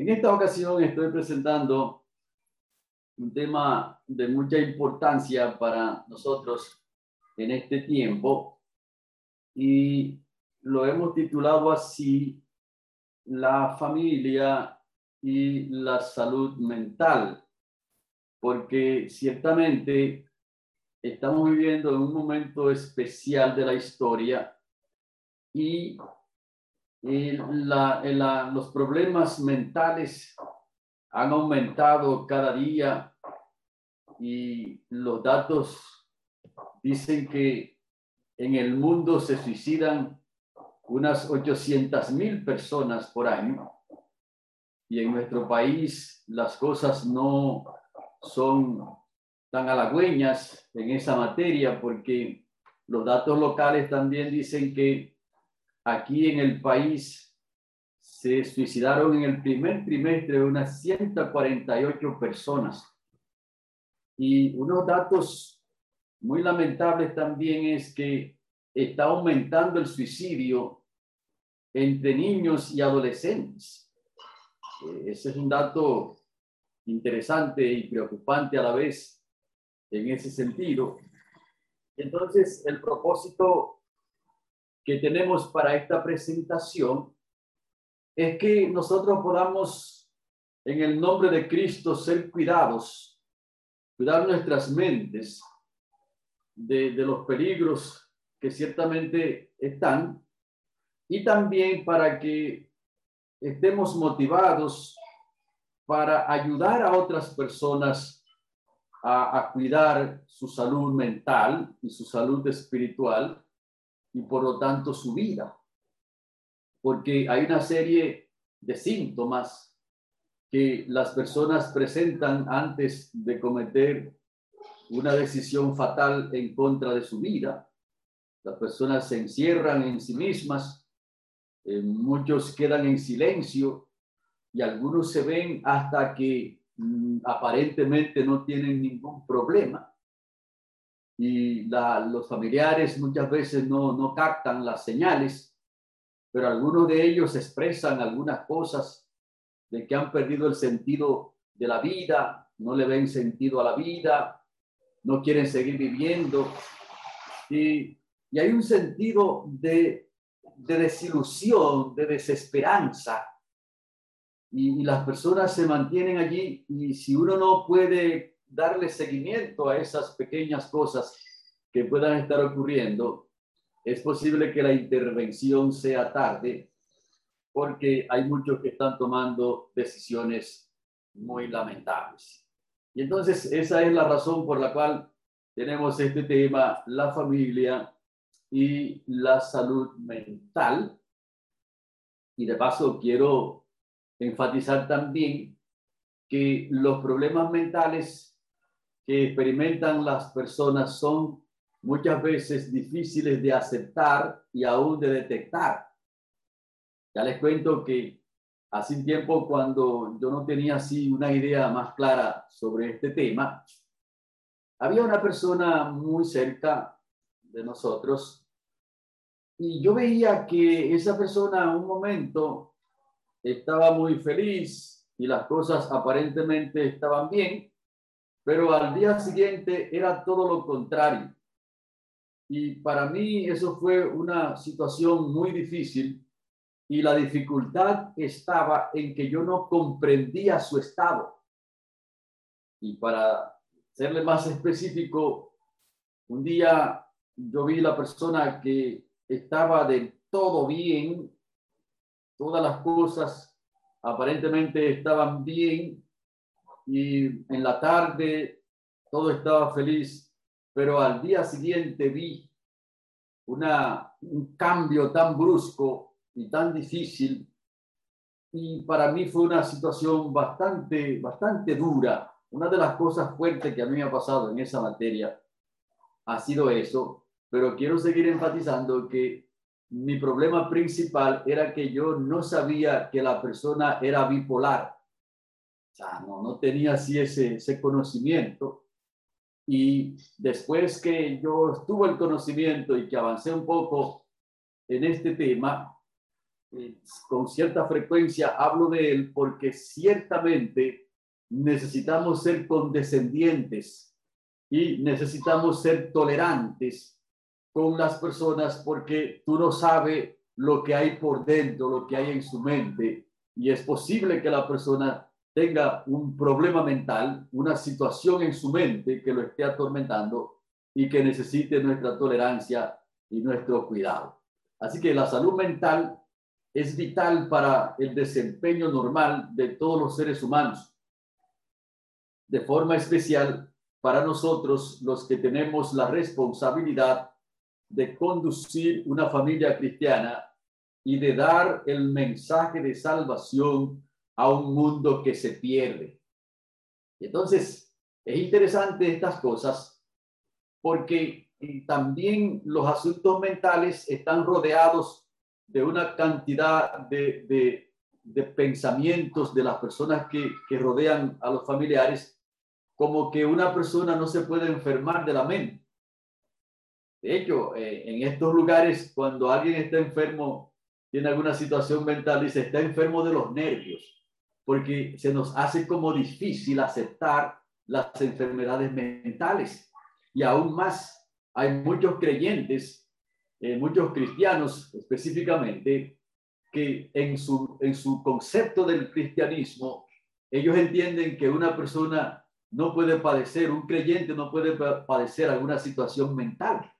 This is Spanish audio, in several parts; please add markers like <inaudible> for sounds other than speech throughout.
En esta ocasión estoy presentando un tema de mucha importancia para nosotros en este tiempo y lo hemos titulado así, la familia y la salud mental, porque ciertamente estamos viviendo en un momento especial de la historia y los problemas mentales han aumentado cada día y los datos dicen que en el mundo se suicidan unas 800 mil personas por año. Y en nuestro país las cosas no son tan halagüeñas en esa materia porque los datos locales también dicen que aquí en el país se suicidaron en el primer trimestre unas 148 personas. Y unos datos muy lamentables también es que está aumentando el suicidio entre niños y adolescentes. Eh, ese es un dato interesante y preocupante a la vez en ese sentido. Entonces, el propósito que tenemos para esta presentación es que nosotros podamos, en el nombre de Cristo, ser cuidados, cuidar nuestras mentes de, los peligros que ciertamente están y también para que estemos motivados para ayudar a otras personas a, cuidar su salud mental y su salud espiritual y por lo tanto su vida. Porque hay una serie de síntomas que las personas presentan antes de cometer una decisión fatal en contra de su vida. Las personas se encierran en sí mismas, eh, muchos quedan en silencio y algunos se ven hasta que mm, aparentemente no tienen ningún problema y los familiares muchas veces no, no captan las señales, pero algunos de ellos expresan algunas cosas de que han perdido el sentido de la vida, no le ven sentido a la vida, no quieren seguir viviendo. Y, y hay un sentido de, de desilusión, de desesperanza. Y, y, las personas se mantienen allí y si uno no puede darle seguimiento a esas pequeñas cosas que puedan estar ocurriendo, es posible que la intervención sea tarde porque hay muchos que están tomando decisiones muy lamentables. Y entonces esa es la razón por la cual tenemos este tema, la familia y la salud mental. Y de paso quiero enfatizar también que los problemas mentales que experimentan las personas son muchas veces difíciles de aceptar y aún de detectar. Ya les cuento que hace un tiempo cuando yo no tenía así una idea más clara sobre este tema, había una persona muy cerca de nosotros y yo veía que esa persona en un momento estaba muy feliz y las cosas aparentemente estaban bien pero al día siguiente era todo lo contrario. Y para mí eso fue una situación muy difícil y la dificultad estaba en que yo no comprendía su estado. Y para serle más específico, un día yo vi la persona que estaba de todo bien, todas las cosas aparentemente estaban bien, y en la tarde todo estaba feliz, pero al día siguiente vi una, un cambio tan brusco y tan difícil y para mí fue una situación bastante, bastante dura. Una de las cosas fuertes que a mí me ha pasado en esa materia ha sido eso, pero quiero seguir enfatizando que mi problema principal era que yo no sabía que la persona era bipolar no, no tenía así ese, ese conocimiento. Y después que yo tuve el conocimiento y que avancé un poco en este tema, con cierta frecuencia hablo de él porque ciertamente necesitamos ser condescendientes y necesitamos ser tolerantes con las personas porque tú no sabes lo que hay por dentro, lo que hay en su mente y es posible que la persona tenga un problema mental, una situación en su mente que lo esté atormentando y que necesite nuestra tolerancia y nuestro cuidado. Así que la salud mental es vital para el desempeño normal de todos los seres humanos. De forma especial para nosotros, los que tenemos la responsabilidad de conducir una familia cristiana y de dar el mensaje de salvación a un mundo que se pierde. Entonces, es interesante estas cosas porque también los asuntos mentales están rodeados de una cantidad de, de, pensamientos de las personas que, que, rodean a los familiares, como que una persona no se puede enfermar de la mente. De hecho, eh, en estos lugares, cuando alguien está enfermo, tiene alguna situación mental, dice, está enfermo de los nervios, porque se nos hace como difícil aceptar las enfermedades mentales. Y aún más, hay muchos creyentes eh, muchos cristianos específicamente, que en su, en su concepto del cristianismo, ellos entienden que una persona no puede padecer, un creyente no puede padecer alguna situación mental.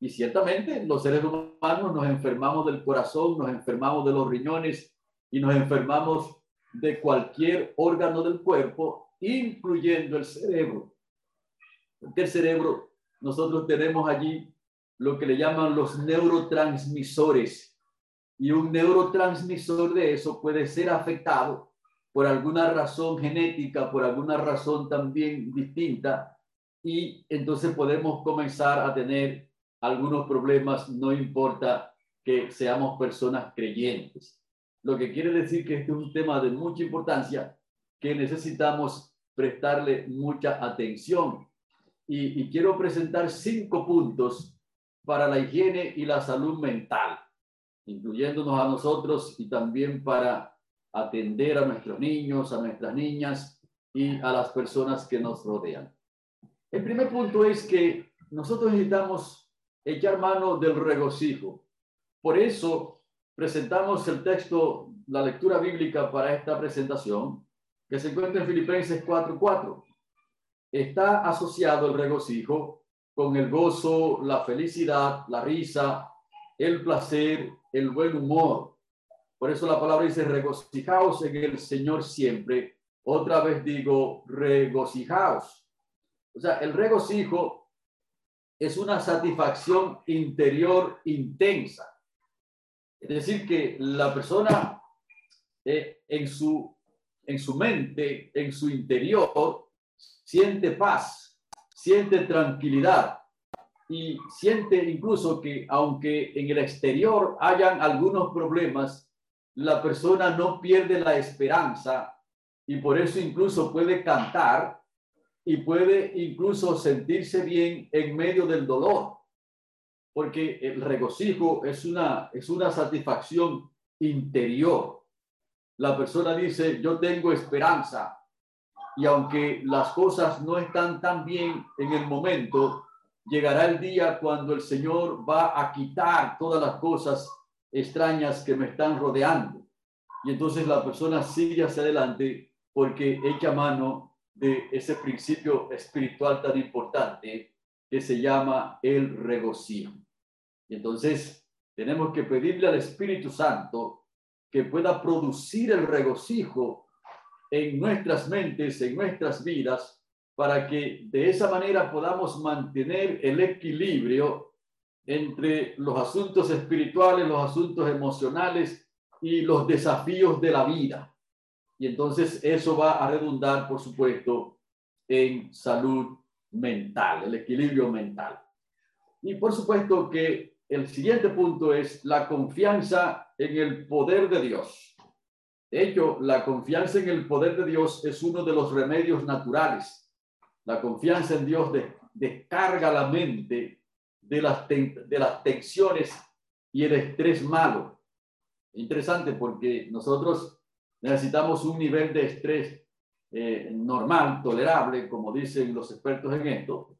Y ciertamente los seres humanos nos enfermamos del corazón, nos enfermamos de los riñones y nos enfermamos de cualquier órgano del cuerpo, incluyendo el cerebro. Porque el cerebro, nosotros tenemos allí lo que le llaman los neurotransmisores. Y un neurotransmisor de eso puede ser afectado por alguna razón genética, por alguna razón también distinta, y entonces podemos comenzar a tener algunos problemas, no importa que seamos personas creyentes. Lo que quiere decir que este es un tema de mucha importancia que necesitamos prestarle mucha atención. Y, quiero presentar cinco puntos para la higiene y la salud mental, incluyéndonos a nosotros y también para atender a nuestros niños, a nuestras niñas y a las personas que nos rodean. El primer punto es que nosotros necesitamos echar mano del regocijo. Por eso presentamos el texto, la lectura bíblica para esta presentación, que se encuentra en Filipenses 4:4. Está asociado el regocijo con el gozo, la felicidad, la risa, el placer, el buen humor. Por eso la palabra dice, regocijaos en el Señor siempre. Otra vez digo, regocijaos. O sea, el regocijo es una satisfacción interior intensa. Es decir, que la persona eh, en, su, en su mente, en su interior, siente paz, siente tranquilidad y siente incluso que aunque en el exterior hayan algunos problemas, la persona no pierde la esperanza y por eso incluso puede cantar y puede incluso sentirse bien en medio del dolor, porque el regocijo es una, es una satisfacción interior. La persona dice, yo tengo esperanza, y aunque las cosas no están tan bien en el momento, llegará el día cuando el Señor va a quitar todas las cosas extrañas que me están rodeando. Y entonces la persona sigue hacia adelante porque echa mano de ese principio espiritual tan importante que se llama el regocijo. Y entonces tenemos que pedirle al Espíritu Santo que pueda producir el regocijo en nuestras mentes, en nuestras vidas, para que de esa manera podamos mantener el equilibrio entre los asuntos espirituales, los asuntos emocionales y los desafíos de la vida. Y entonces eso va a redundar, por supuesto, en salud mental, el equilibrio mental. Y por supuesto que el siguiente punto es la confianza en el poder de Dios. De hecho, la confianza en el poder de Dios es uno de los remedios naturales. La confianza en Dios descarga la mente de las, de las tensiones y el estrés malo. Interesante porque nosotros necesitamos un nivel de estrés eh, normal, tolerable, como dicen los expertos en esto,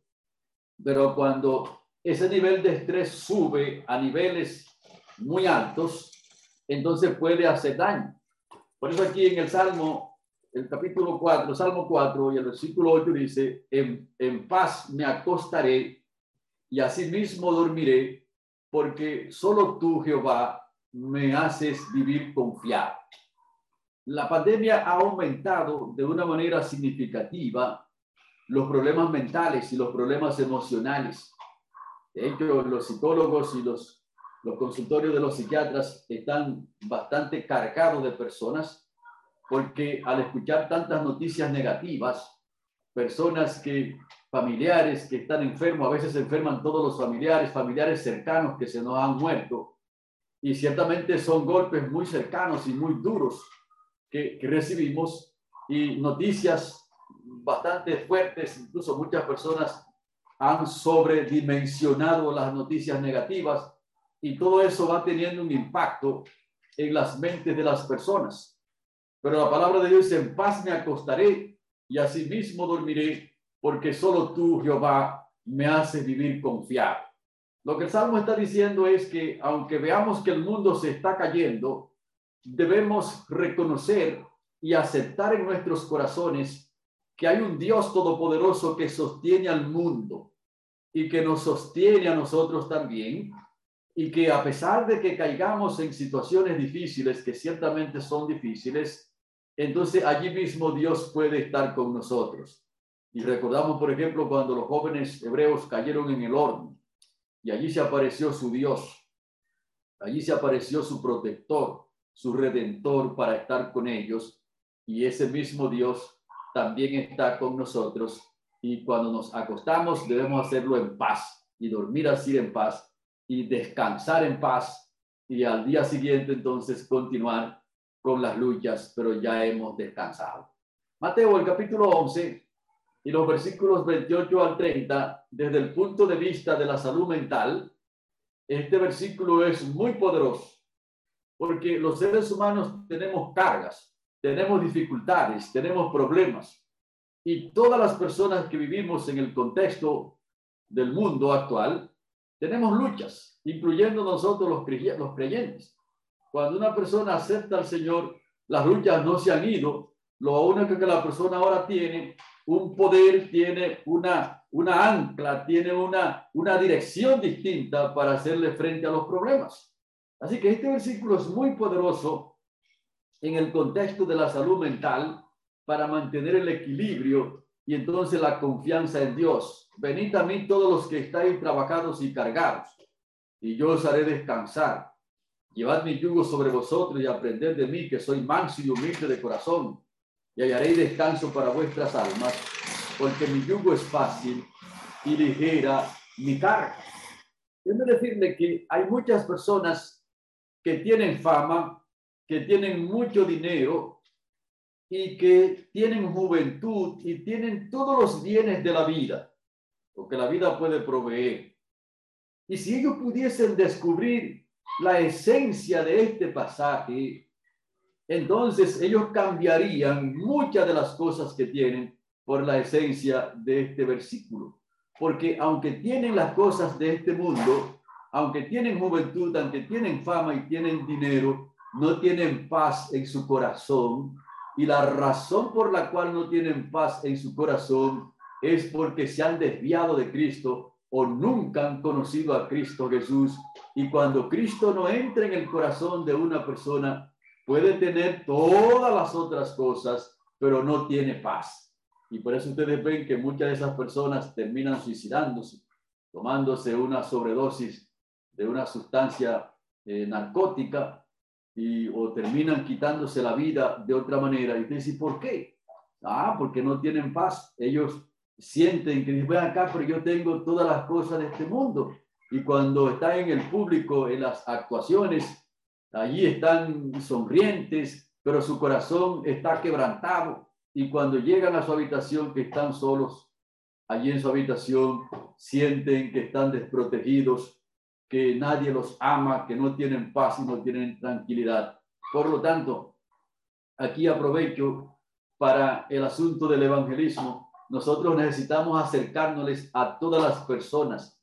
pero cuando ese nivel de estrés sube a niveles muy altos, entonces puede hacer daño. Por eso aquí en el Salmo, el capítulo 4, Salmo 4 y el versículo 8 dice, en, en paz me acostaré y asimismo dormiré, porque solo tú, Jehová, me haces vivir confiado. La pandemia ha aumentado de una manera significativa los problemas mentales y los problemas emocionales. De hecho, los psicólogos y los, los consultorios de los psiquiatras están bastante cargados de personas porque al escuchar tantas noticias negativas, personas que familiares que están enfermos, a veces enferman todos los familiares, familiares cercanos que se nos han muerto, y ciertamente son golpes muy cercanos y muy duros que, que recibimos y noticias bastante fuertes, incluso muchas personas han sobredimensionado las noticias negativas y todo eso va teniendo un impacto en las mentes de las personas. Pero la palabra de Dios dice, en paz me acostaré y asimismo dormiré, porque solo tú, Jehová, me haces vivir confiado. Lo que el Salmo está diciendo es que aunque veamos que el mundo se está cayendo, debemos reconocer y aceptar en nuestros corazones que hay un Dios todopoderoso que sostiene al mundo y que nos sostiene a nosotros también y que a pesar de que caigamos en situaciones difíciles, que ciertamente son difíciles, entonces allí mismo Dios puede estar con nosotros. Y recordamos, por ejemplo, cuando los jóvenes hebreos cayeron en el horno y allí se apareció su Dios, allí se apareció su protector, su redentor para estar con ellos. Y ese mismo Dios también está con nosotros. Y cuando nos acostamos debemos hacerlo en paz y dormir así en paz y descansar en paz. Y al día siguiente entonces continuar con las luchas, pero ya hemos descansado. Mateo, el capítulo 11, y los versículos 28 al 30, desde el punto de vista de la salud mental, este versículo es muy poderoso, porque los seres humanos tenemos cargas, tenemos dificultades, tenemos problemas, y todas las personas que vivimos en el contexto del mundo actual, tenemos luchas, incluyendo nosotros los creyentes. Cuando una persona acepta al Señor, las luchas no se han ido, lo único que la persona ahora tiene un poder, tiene una, una ancla, tiene una, una dirección distinta para hacerle frente a los problemas. Así que este versículo es muy poderoso en el contexto de la salud mental para mantener el equilibrio y entonces la confianza en Dios. Venid a mí todos los que estáis trabajados y cargados, y yo os haré descansar. Llevad mi yugo sobre vosotros y aprended de mí, que soy manso y humilde de corazón, y hallaré descanso para vuestras almas, porque mi yugo es fácil y ligera mi carga. Quiero decirle que hay muchas personas que tienen fama, que tienen mucho dinero y que tienen juventud y tienen todos los bienes de la vida, lo que la vida puede proveer. Y si ellos pudiesen descubrir la esencia de este pasaje, entonces ellos cambiarían muchas de las cosas que tienen por la esencia de este versículo. Porque aunque tienen las cosas de este mundo, aunque tienen juventud, aunque tienen fama y tienen dinero, no tienen paz en su corazón. Y la razón por la cual no tienen paz en su corazón es porque se han desviado de Cristo o nunca han conocido a Cristo Jesús. Y cuando Cristo no entra en el corazón de una persona, puede tener todas las otras cosas, pero no tiene paz. Y por eso ustedes ven que muchas de esas personas terminan suicidándose, tomándose una sobredosis de una sustancia eh, narcótica y, o terminan quitándose la vida de otra manera. Y ustedes dicen, ¿por qué? Ah, porque no tienen paz. Ellos sienten que dicen, acá, pero yo tengo todas las cosas de este mundo. Y cuando están en el público, en las actuaciones, allí están sonrientes, pero su corazón está quebrantado. Y cuando llegan a su habitación, que están solos, allí en su habitación sienten que están desprotegidos, que nadie los ama, que no tienen paz y no tienen tranquilidad. Por lo tanto, aquí aprovecho para el asunto del evangelismo. Nosotros necesitamos acercárnosles a todas las personas.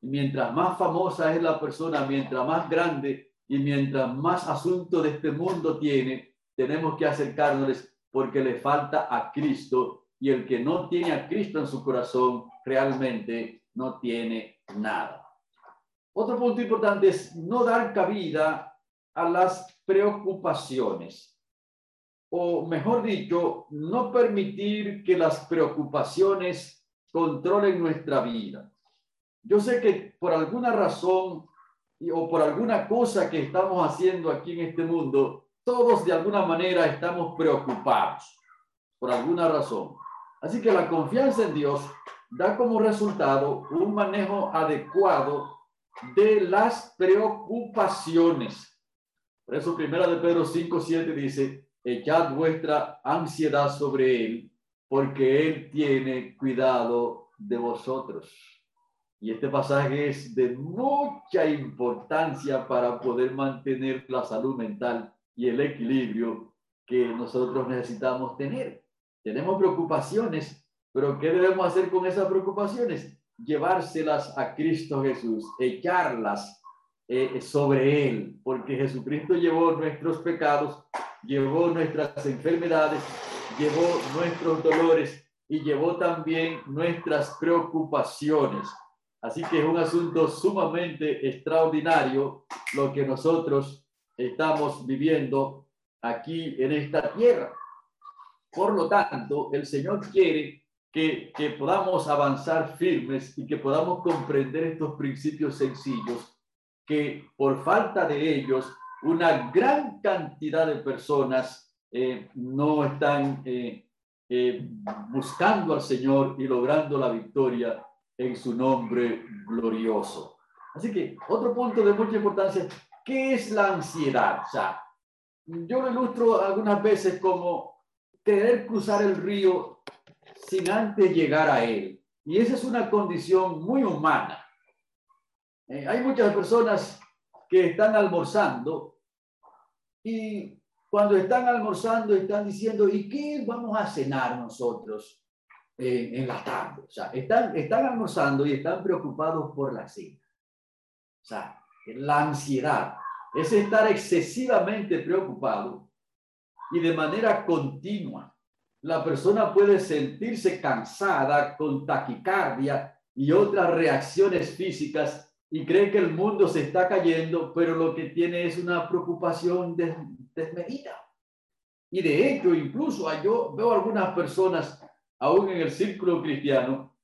mientras más famosa es la persona, mientras más grande y mientras más asunto de este mundo tiene, tenemos que acercárnosles porque le falta a Cristo y el que no tiene a Cristo en su corazón realmente no tiene nada. Otro punto importante es no dar cabida a las preocupaciones, o mejor dicho, no permitir que las preocupaciones controlen nuestra vida. Yo sé que por alguna razón o por alguna cosa que estamos haciendo aquí en este mundo, todos de alguna manera estamos preocupados, por alguna razón. Así que la confianza en Dios da como resultado un manejo adecuado de las preocupaciones. Por eso, primera de Pedro 5, 7 dice, echad vuestra ansiedad sobre él, porque él tiene cuidado de vosotros. Y este pasaje es de mucha importancia para poder mantener la salud mental y el equilibrio que nosotros necesitamos tener. Tenemos preocupaciones, pero ¿qué debemos hacer con esas preocupaciones? Llevárselas a Cristo Jesús, echarlas eh, sobre Él, porque Jesucristo llevó nuestros pecados, llevó nuestras enfermedades, llevó nuestros dolores y llevó también nuestras preocupaciones. Así que es un asunto sumamente extraordinario lo que nosotros estamos viviendo aquí en esta tierra. Por lo tanto, el Señor quiere que, podamos avanzar firmes y que podamos comprender estos principios sencillos que por falta de ellos una gran cantidad de personas eh, no están eh, eh, buscando al Señor y logrando la victoria en su nombre glorioso. Así que otro punto de mucha importancia, ¿qué es la ansiedad? O sea, yo lo ilustro algunas veces como querer cruzar el río sin antes llegar a él. Y esa es una condición muy humana. Eh, hay muchas personas que están almorzando y cuando están almorzando están diciendo, ¿y qué vamos a cenar nosotros eh, en la tarde? O sea, están, están almorzando y están preocupados por la cena. O sea, la ansiedad es estar excesivamente preocupado y de manera continua. La persona puede sentirse cansada con taquicardia y otras reacciones físicas y cree que el mundo se está cayendo, pero lo que tiene es una preocupación desmedida. Y de hecho, incluso yo veo algunas personas, aún en el círculo cristiano,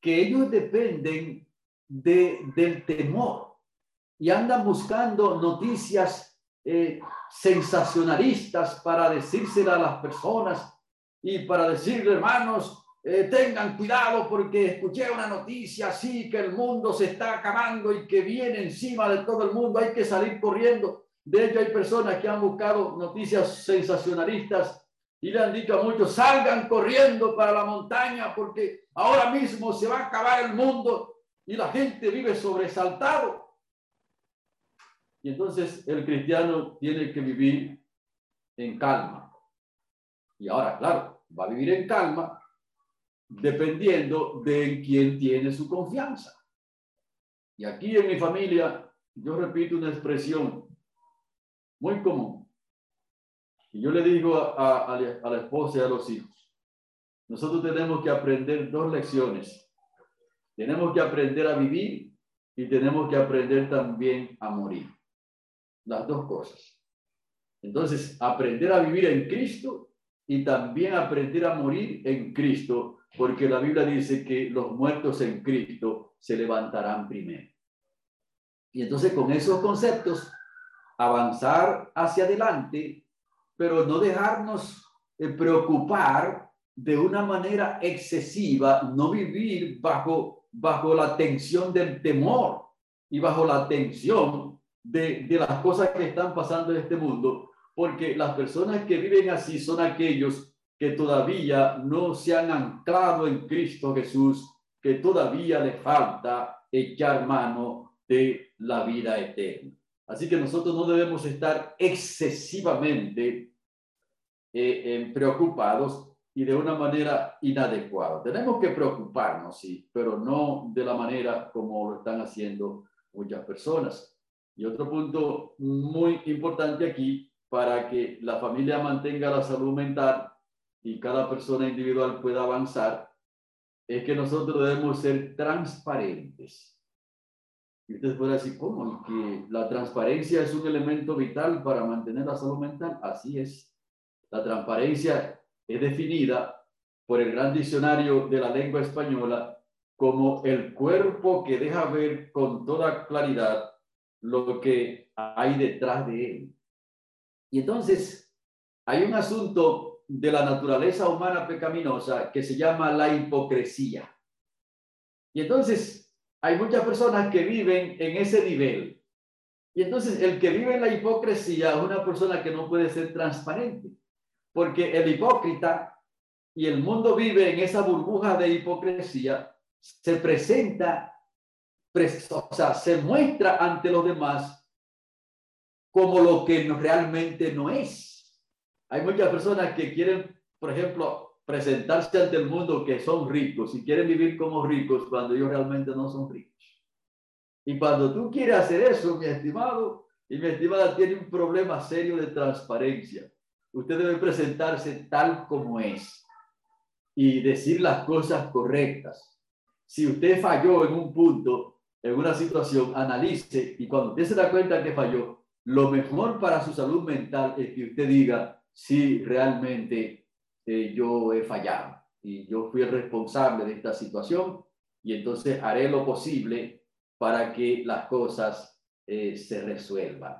que ellos dependen de, del temor y andan buscando noticias eh, sensacionalistas para decírsela a las personas y para decirle, hermanos, eh, tengan cuidado porque escuché una noticia así que el mundo se está acabando y que viene encima de todo el mundo, hay que salir corriendo. De hecho, hay personas que han buscado noticias sensacionalistas y le han dicho a muchos, salgan corriendo para la montaña porque ahora mismo se va a acabar el mundo y la gente vive sobresaltado. Y entonces el cristiano tiene que vivir en calma. Y ahora, claro, va a vivir en calma dependiendo de quién tiene su confianza. Y aquí en mi familia, yo repito una expresión muy común. Y yo le digo a, a, la esposa y a los hijos, nosotros tenemos que aprender dos lecciones. Tenemos que aprender a vivir y tenemos que aprender también a morir. Las dos cosas. Entonces, aprender a vivir en Cristo y también aprender a morir en Cristo porque la Biblia dice que los muertos en Cristo se levantarán primero. Y entonces con esos conceptos, avanzar hacia adelante, pero no dejarnos eh, preocupar de una manera excesiva, no vivir bajo, bajo la tensión del temor y bajo la tensión de, de las cosas que están pasando en este mundo, porque las personas que viven así son aquellos que todavía no se han anclado en Cristo Jesús, que todavía le falta echar mano de la vida eterna. Así que nosotros no debemos estar excesivamente eh, preocupados y de una manera inadecuada. Tenemos que preocuparnos, sí, pero no de la manera como lo están haciendo muchas personas. Y otro punto muy importante aquí para que la familia mantenga la salud mental y cada persona individual pueda avanzar es que nosotros debemos ser transparentes. Y ustedes pueden decir, ¿cómo? que la transparencia es un elemento vital para mantener la salud mental. Así es. La transparencia es definida por el gran diccionario de la lengua española como el cuerpo que deja ver con toda claridad lo que hay detrás de él. Y entonces hay un asunto de la naturaleza humana pecaminosa que se llama la hipocresía. Y entonces hay muchas personas que viven en ese nivel. Y entonces el que vive en la hipocresía es una persona que no puede ser transparente, porque el hipócrita y el mundo vive en esa burbuja de hipocresía, se presenta, o sea, se muestra ante los demás como lo que realmente no es. Hay muchas personas que quieren, por ejemplo, presentarse ante el mundo que son ricos y quieren vivir como ricos cuando ellos realmente no son ricos. Y cuando tú quieres hacer eso, mi estimado y mi estimada, tiene un problema serio de transparencia. Usted debe presentarse tal como es y decir las cosas correctas. Si usted falló en un punto, en una situación, analice y cuando usted se da cuenta que falló, lo mejor para su salud mental es que usted diga si realmente eh, yo he fallado y yo fui el responsable de esta situación y entonces haré lo posible para que las cosas eh, se resuelvan.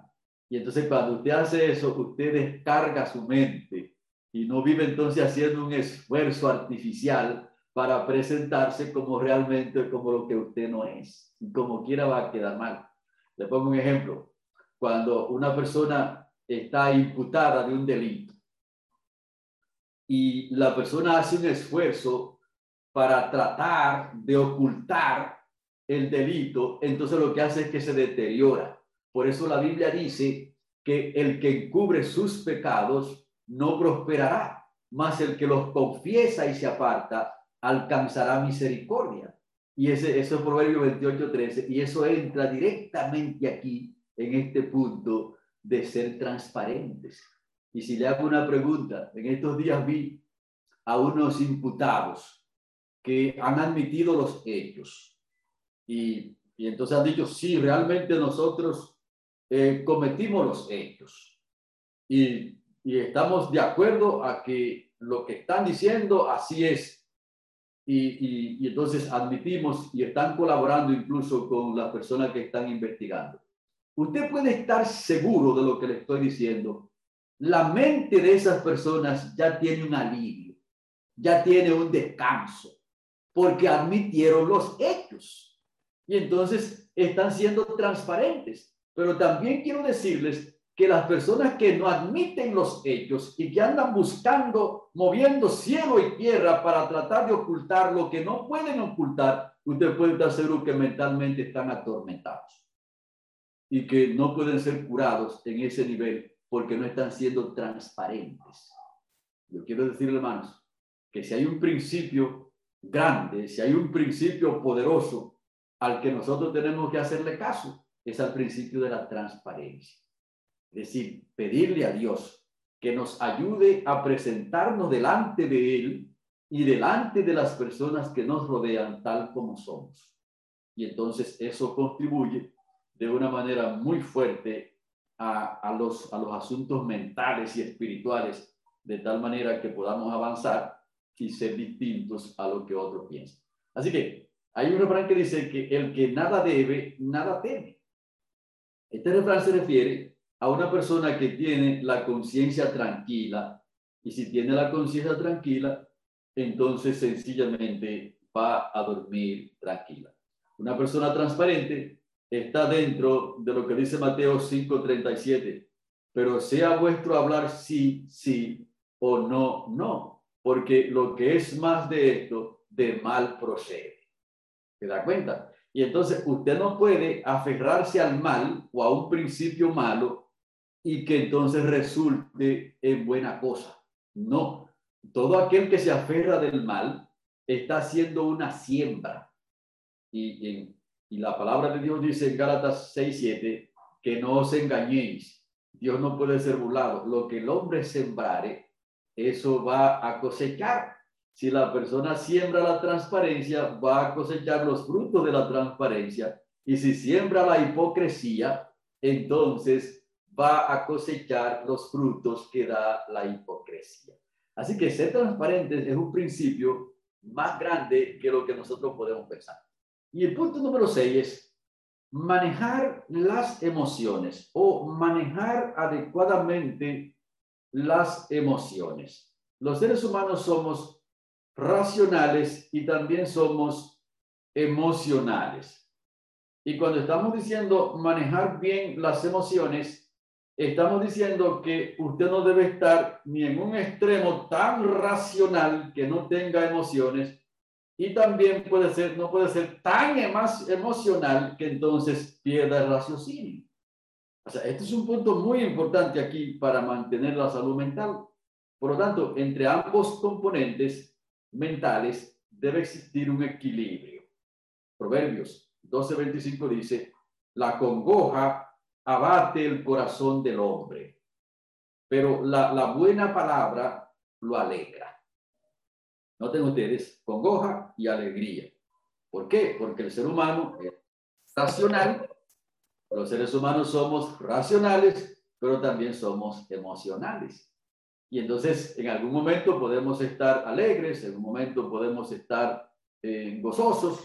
Y entonces cuando usted hace eso, usted descarga su mente y no vive entonces haciendo un esfuerzo artificial para presentarse como realmente como lo que usted no es y como quiera va a quedar mal. Le pongo un ejemplo. Cuando una persona está imputada de un delito y la persona hace un esfuerzo para tratar de ocultar el delito, entonces lo que hace es que se deteriora. Por eso la Biblia dice que el que encubre sus pecados no prosperará, mas el que los confiesa y se aparta alcanzará misericordia. Y ese, eso es Proverbio 28, 13, y eso entra directamente aquí, en este punto de ser transparentes. Y si le hago una pregunta, en estos días vi a unos imputados que han admitido los hechos. Y, y entonces han dicho, sí, realmente nosotros eh, cometimos los hechos. Y y estamos de acuerdo a que lo que están diciendo así es. Y, y, entonces admitimos y están colaborando incluso con las personas que están investigando. Usted puede estar seguro de lo que le estoy diciendo. La mente de esas personas ya tiene un alivio, ya tiene un descanso, porque admitieron los hechos. Y entonces están siendo transparentes. Pero también quiero decirles que las personas que no admiten los hechos y que andan buscando, moviendo cielo y tierra para tratar de ocultar lo que no pueden ocultar, usted puede estar seguro que mentalmente están atormentados y que no pueden ser curados en ese nivel porque no están siendo transparentes. Yo quiero decirle, hermanos, que si hay un principio grande, si hay un principio poderoso al que nosotros tenemos que hacerle caso, es al principio de la transparencia. Es decir, pedirle a Dios que nos ayude a presentarnos delante de Él y delante de las personas que nos rodean tal como somos. Y entonces eso contribuye de una manera muy fuerte a, los, a los asuntos mentales y espirituales, de tal manera que podamos avanzar y ser distintos a lo que otros piensan. Así que hay un refrán que dice que el que nada debe, nada teme. Este refrán se refiere a una persona que tiene la conciencia tranquila. Y si tiene la conciencia tranquila, entonces sencillamente va a dormir tranquila. Una persona transparente está dentro de lo que dice Mateo 5:37, pero sea vuestro hablar sí, sí o no, no, porque lo que es más de esto, de mal procede. ¿Te da cuenta? Y entonces usted no puede aferrarse al mal o a un principio malo y que entonces resulte en buena cosa. No, todo aquel que se aferra del mal está haciendo una siembra. Y, y la palabra de Dios dice en Gálatas 6, 7, que no os engañéis. Dios no puede ser burlado. Lo que el hombre sembrare, eso va a cosechar. Si la persona siembra la transparencia, va a cosechar los frutos de la transparencia. Y si siembra la hipocresía, entonces va a cosechar los frutos que da la hipocresía. Así que ser transparentes es un principio más grande que lo que nosotros podemos pensar. Y el punto número seis es manejar las emociones o manejar adecuadamente las emociones. Los seres humanos somos racionales y también somos emocionales. Y cuando estamos diciendo manejar bien las emociones, estamos diciendo que usted no debe estar ni en un extremo tan racional que no tenga emociones y también puede ser, no puede ser tan emocional que entonces pierda el raciocinio. O sea, este es un punto muy importante aquí para mantener la salud mental. Por lo tanto, entre ambos componentes mentales debe existir un equilibrio. Proverbios 12:25 dice, la congoja abate el corazón del hombre, pero la, la buena palabra lo alegra. Noten ustedes, congoja y alegría. ¿Por qué? Porque el ser humano es racional, los seres humanos somos racionales, pero también somos emocionales. Y entonces en algún momento podemos estar alegres, en un momento podemos estar eh, gozosos,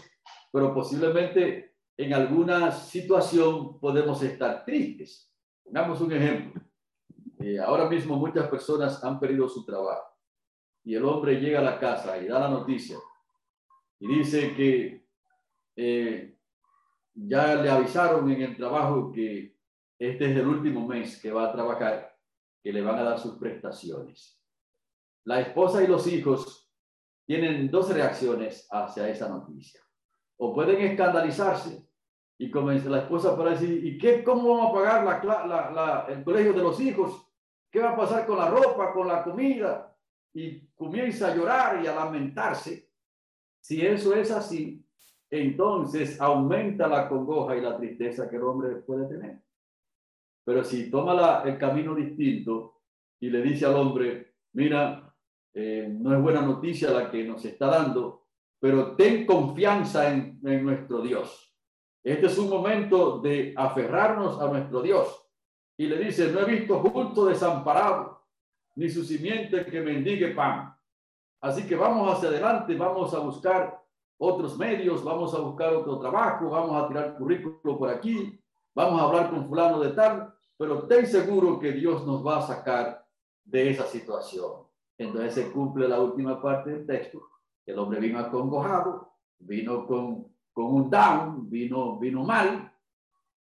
pero posiblemente en alguna situación podemos estar tristes. Pongamos un ejemplo. Eh, ahora mismo muchas personas han perdido su trabajo y el hombre llega a la casa y da la noticia y dice que eh, ya le avisaron en el trabajo que este es el último mes que va a trabajar, que le van a dar sus prestaciones. La esposa y los hijos tienen dos reacciones hacia esa noticia. O pueden escandalizarse y comienza la esposa para decir, ¿y qué, cómo vamos a pagar la, la, el colegio de los hijos? ¿Qué va a pasar con la ropa, con la comida? Y comienza a llorar y a lamentarse, si eso es así, entonces aumenta la congoja y la tristeza que el hombre puede tener. Pero si toma el camino distinto y le dice al hombre, mira, eh, no es buena noticia la que nos está dando, pero ten confianza en, en nuestro Dios. Este es un momento de aferrarnos a nuestro Dios. Y le dice, no he visto justo desamparado, ni su simiente que mendigue pan. Así que vamos hacia adelante, vamos a buscar otros medios, vamos a buscar otro trabajo, vamos a tirar currículo por aquí, vamos a hablar con fulano de tal, pero ten seguro que Dios nos va a sacar de esa situación. Entonces se cumple la última parte del texto. El hombre vino acongojado, vino con, con un down, vino, vino mal,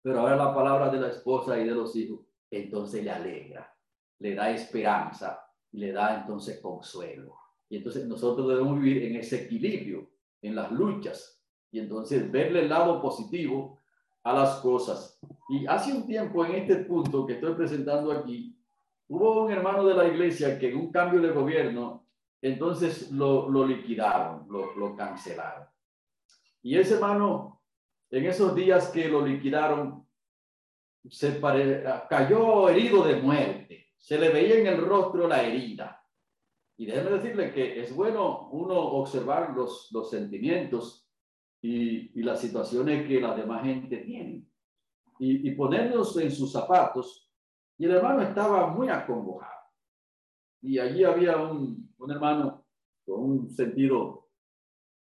pero ahora la palabra de la esposa y de los hijos, entonces le alegra le da esperanza le da entonces consuelo. Y entonces nosotros debemos vivir en ese equilibrio, en las luchas, y entonces verle el lado positivo a las cosas. Y hace un tiempo en este punto que estoy presentando aquí, hubo un hermano de la iglesia que en un cambio de gobierno, entonces lo, lo liquidaron, lo, lo cancelaron. Y ese hermano, en esos días que lo liquidaron, se cayó herido de muerte se le veía en el rostro la herida. Y déjeme decirle que es bueno uno observar los, los sentimientos y, y las situaciones que la demás gente tiene y, y ponernos en sus zapatos. Y el hermano estaba muy acongojado. Y allí había un, un hermano con un sentido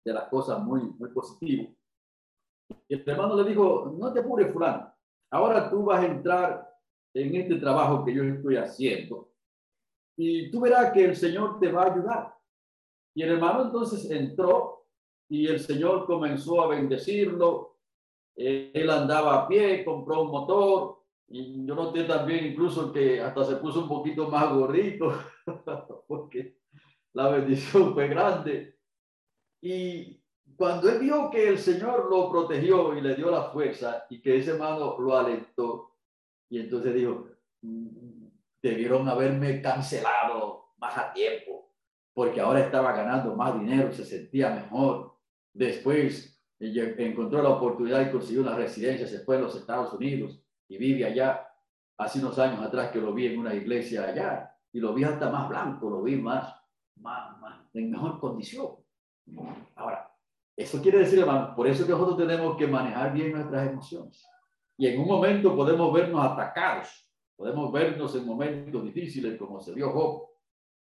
de las cosas muy, muy positivo. Y el hermano le dijo, no te apures, fulano. Ahora tú vas a entrar en este trabajo que yo estoy haciendo. Y tú verás que el Señor te va a ayudar. Y el hermano entonces entró y el Señor comenzó a bendecirlo. Él andaba a pie, compró un motor. Y yo noté también incluso que hasta se puso un poquito más gordito, <laughs> porque la bendición fue grande. Y cuando él vio que el Señor lo protegió y le dio la fuerza y que ese hermano lo alentó, y entonces dijo, mm, debieron haberme cancelado más a tiempo, porque ahora estaba ganando más dinero, se sentía mejor. Después encontró la oportunidad y consiguió una residencia, se fue a los Estados Unidos y vive allá. Hace unos años atrás que lo vi en una iglesia allá y lo vi hasta más blanco, lo vi más, más, más en mejor condición. Ahora, eso quiere decir, hermano, por eso que nosotros tenemos que manejar bien nuestras emociones. Y en un momento podemos vernos atacados, podemos vernos en momentos difíciles, como se vio Job,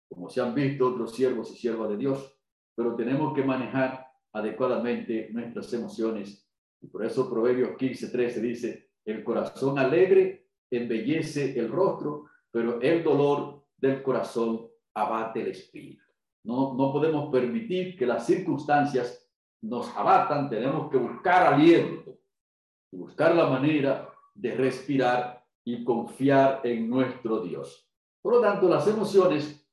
como se han visto otros siervos y siervas de Dios, pero tenemos que manejar adecuadamente nuestras emociones. Y por eso Proverbios 15, 13 dice, el corazón alegre embellece el rostro, pero el dolor del corazón abate el espíritu. No, no podemos permitir que las circunstancias nos abatan, tenemos que buscar aliento y buscar la manera de respirar y confiar en nuestro Dios. Por lo tanto, las emociones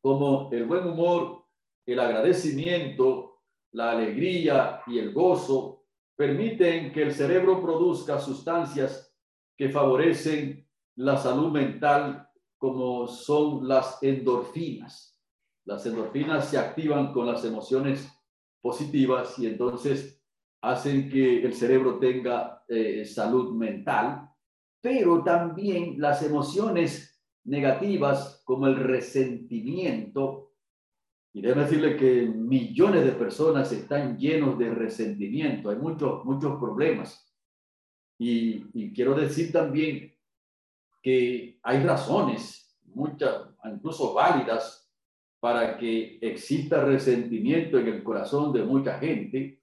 como el buen humor, el agradecimiento, la alegría y el gozo permiten que el cerebro produzca sustancias que favorecen la salud mental como son las endorfinas. Las endorfinas se activan con las emociones positivas y entonces hacen que el cerebro tenga eh, salud mental, pero también las emociones negativas como el resentimiento. Y debo decirle que millones de personas están llenos de resentimiento, hay muchos, muchos problemas. Y quiero decir también que hay razones, muchas, incluso válidas, para que exista resentimiento en el corazón de mucha gente,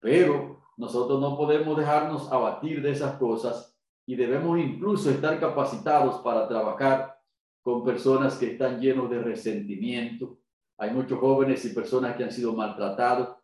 pero nosotros no podemos dejarnos abatir de esas cosas y debemos incluso estar capacitados para trabajar con personas que están llenos de resentimiento. Hay muchos jóvenes y personas que han sido maltratados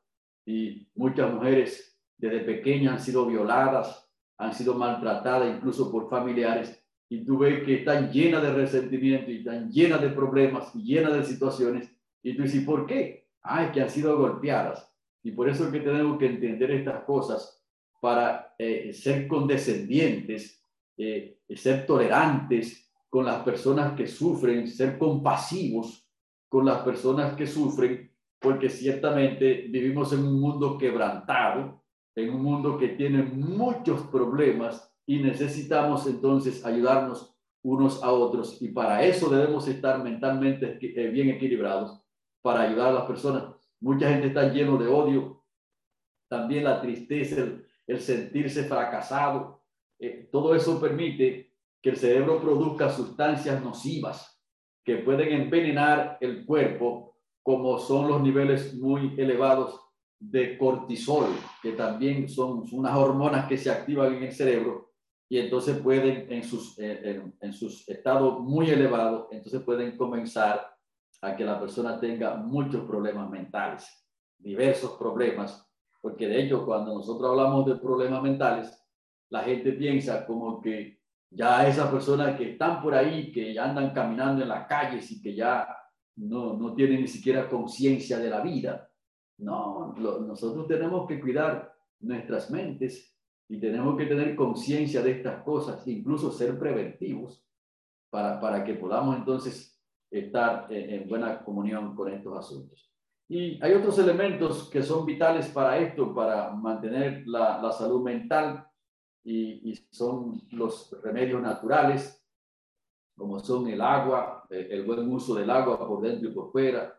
y muchas mujeres desde pequeñas han sido violadas, han sido maltratadas incluso por familiares y tú ves que están llenas de resentimiento y están llenas de problemas y llenas de situaciones, y tú dices, ¿por qué? Ah, que han sido golpeadas. Y por eso es que tenemos que entender estas cosas para eh, ser condescendientes, eh, ser tolerantes con las personas que sufren, ser compasivos con las personas que sufren, porque ciertamente vivimos en un mundo quebrantado, en un mundo que tiene muchos problemas y necesitamos entonces ayudarnos unos a otros y para eso debemos estar mentalmente eh, bien equilibrados para ayudar a las personas. Mucha gente está lleno de odio, también la tristeza, el, sentirse fracasado. Eh, todo eso permite que el cerebro produzca sustancias nocivas que pueden envenenar el cuerpo, como son los niveles muy elevados de cortisol, que también son unas hormonas que se activan en el cerebro y entonces pueden, en sus, eh, en, sus estados muy elevados, entonces pueden comenzar a que la persona tenga muchos problemas mentales, diversos problemas, porque de hecho cuando nosotros hablamos de problemas mentales, la gente piensa como que ya esas personas que están por ahí, que ya andan caminando en las calles y que ya no, no tienen ni siquiera conciencia de la vida. No, nosotros tenemos que cuidar nuestras mentes y tenemos que tener conciencia de estas cosas, incluso ser preventivos, para, para que podamos entonces estar en, buena comunión con estos asuntos. Y hay otros elementos que son vitales para esto, para mantener la, la salud mental, y, y, son los remedios naturales, como son el agua, el, el buen uso del agua por dentro y por fuera,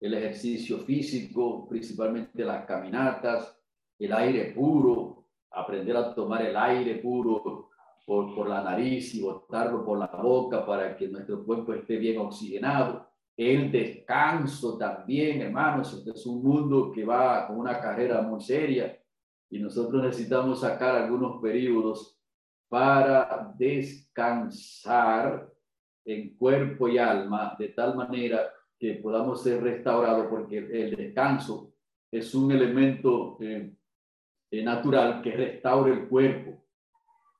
el ejercicio físico, principalmente las caminatas, el aire puro, aprender a tomar el aire puro por, por la nariz y botarlo por la boca para que nuestro cuerpo esté bien oxigenado. El descanso también, hermanos, este es un mundo que va con una carrera muy seria y nosotros necesitamos sacar algunos periodos para descansar en cuerpo y alma de tal manera que podamos ser restaurados porque el descanso es un elemento eh, eh, natural que restaure el cuerpo.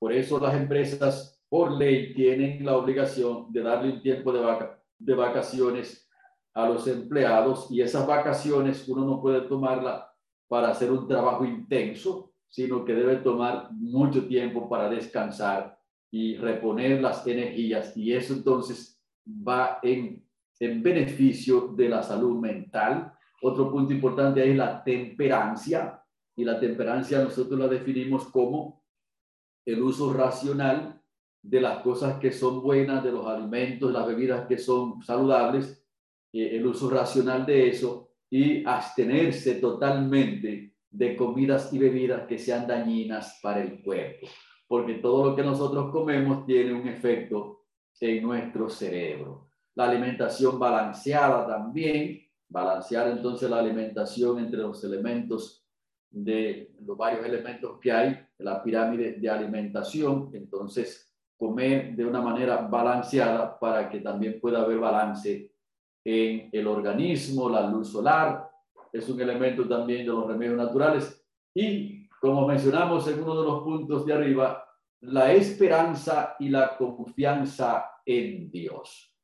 Por eso las empresas, por ley, tienen la obligación de darle un tiempo de, vaca de vacaciones a los empleados y esas vacaciones uno no puede tomarla para hacer un trabajo intenso, sino que debe tomar mucho tiempo para descansar y reponer las energías. Y eso entonces va en, en beneficio de la salud mental. Otro punto importante es la temperancia. Y la temperancia nosotros la definimos como el uso racional de las cosas que son buenas, de los alimentos, las bebidas que son saludables, eh, el uso racional de eso y abstenerse totalmente de comidas y bebidas que sean dañinas para el cuerpo, porque todo lo que nosotros comemos tiene un efecto en nuestro cerebro. La alimentación balanceada también, balancear entonces la alimentación entre los elementos de los varios elementos que hay, la pirámide de alimentación, entonces comer de una manera balanceada para que también pueda haber balance en el organismo, la luz solar, es un elemento también de los remedios naturales. Y como mencionamos en uno de los puntos de arriba, la esperanza y la confianza en Dios.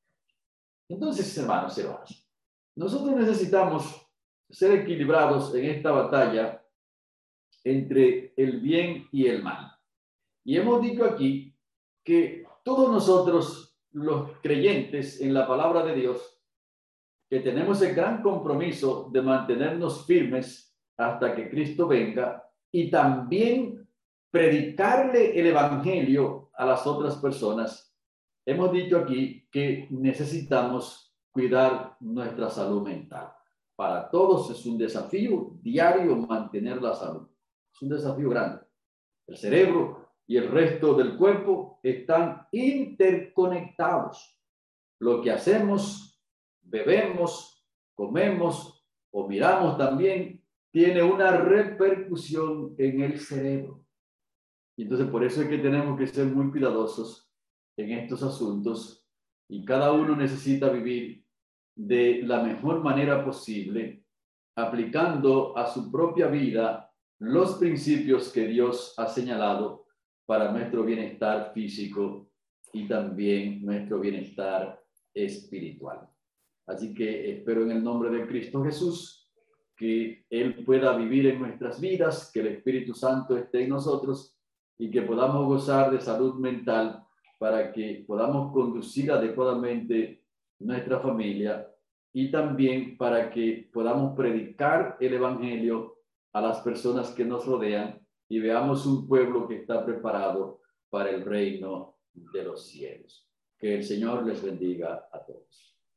Entonces, hermanos y hermanas, nosotros necesitamos ser equilibrados en esta batalla entre el bien y el mal. Y hemos dicho aquí que todos nosotros, los creyentes en la palabra de Dios, que tenemos el gran compromiso de mantenernos firmes hasta que Cristo venga y también predicarle el Evangelio a las otras personas. Hemos dicho aquí que necesitamos cuidar nuestra salud mental. Para todos es un desafío diario mantener la salud. Es un desafío grande. El cerebro y el resto del cuerpo están interconectados. Lo que hacemos bebemos, comemos o miramos también, tiene una repercusión en el cerebro. Y entonces por eso es que tenemos que ser muy cuidadosos en estos asuntos y cada uno necesita vivir de la mejor manera posible, aplicando a su propia vida los principios que Dios ha señalado para nuestro bienestar físico y también nuestro bienestar espiritual. Así que espero en el nombre de Cristo Jesús que Él pueda vivir en nuestras vidas, que el Espíritu Santo esté en nosotros y que podamos gozar de salud mental para que podamos conducir adecuadamente nuestra familia y también para que podamos predicar el Evangelio a las personas que nos rodean y veamos un pueblo que está preparado para el reino de los cielos. Que el Señor les bendiga a todos.